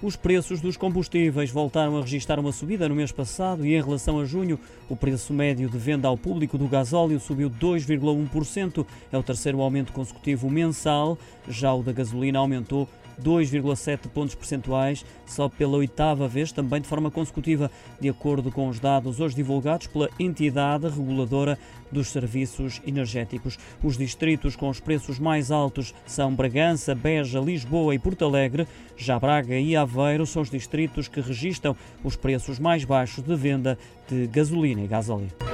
Os preços dos combustíveis voltaram a registrar uma subida no mês passado e, em relação a junho, o preço médio de venda ao público do gasóleo subiu 2,1%. É o terceiro aumento consecutivo mensal. Já o da gasolina aumentou 2,7 pontos percentuais, só pela oitava vez, também de forma consecutiva, de acordo com os dados hoje divulgados pela entidade reguladora dos serviços energéticos. Os distritos com os preços mais altos são Bragança, Beja, Lisboa e Porto Alegre. Já Braga e Aveiro são os distritos que registram os preços mais baixos de venda de gasolina e gasóleo.